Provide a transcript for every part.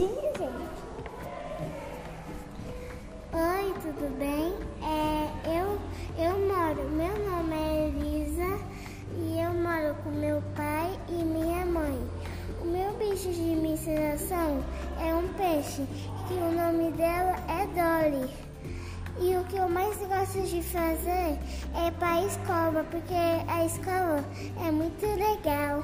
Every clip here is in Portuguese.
Oi, tudo bem? É, eu, eu moro, meu nome é Elisa e eu moro com meu pai e minha mãe. O meu bicho de misturação é um peixe, e o nome dela é Dolly. E o que eu mais gosto de fazer é para a escola, porque a escola é muito legal.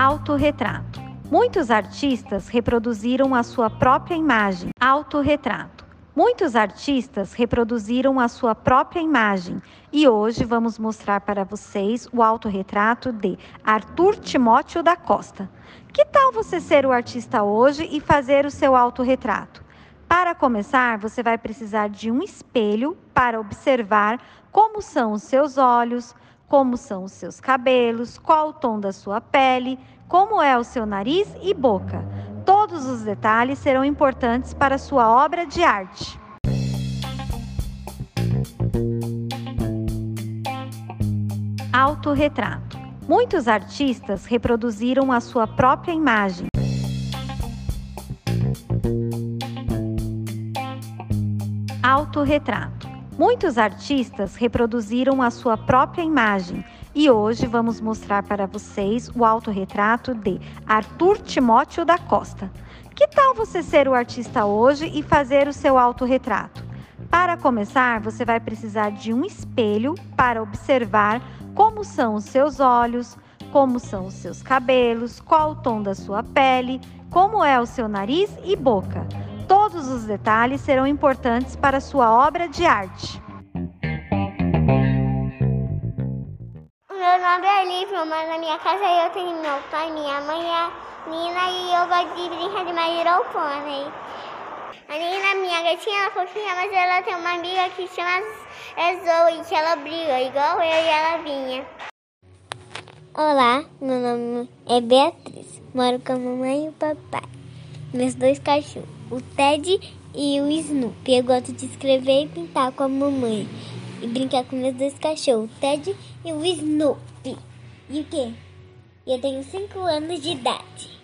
Autorretrato. Muitos artistas reproduziram a sua própria imagem. Autorretrato. Muitos artistas reproduziram a sua própria imagem e hoje vamos mostrar para vocês o autorretrato de Arthur Timóteo da Costa. Que tal você ser o artista hoje e fazer o seu autorretrato? Para começar, você vai precisar de um espelho para observar como são os seus olhos, como são os seus cabelos, qual o tom da sua pele, como é o seu nariz e boca. Todos os detalhes serão importantes para sua obra de arte. Autorretrato. Muitos artistas reproduziram a sua própria imagem. Autorretrato. Muitos artistas reproduziram a sua própria imagem e hoje vamos mostrar para vocês o autorretrato de Arthur Timóteo da Costa. Que tal você ser o artista hoje e fazer o seu autorretrato? Para começar, você vai precisar de um espelho para observar como são os seus olhos, como são os seus cabelos, qual o tom da sua pele, como é o seu nariz e boca. Todos os detalhes serão importantes para sua obra de arte. Meu nome é Lívia, mas na minha casa eu tenho meu pai, minha mãe é a Nina e eu gosto de brincar de My. A Nina, minha gatinha, ela é fofinha, mas ela tem uma amiga que chama Zoe, que ela briga, igual eu e ela vinha. Olá, meu nome é Beatriz, moro com a mamãe e o papai. Meus dois cachorros, o Ted e o Snoopy. Eu gosto de escrever e pintar com a mamãe. E brincar com meus dois cachorros, o Ted e o Snoopy. E o quê? Eu tenho 5 anos de idade.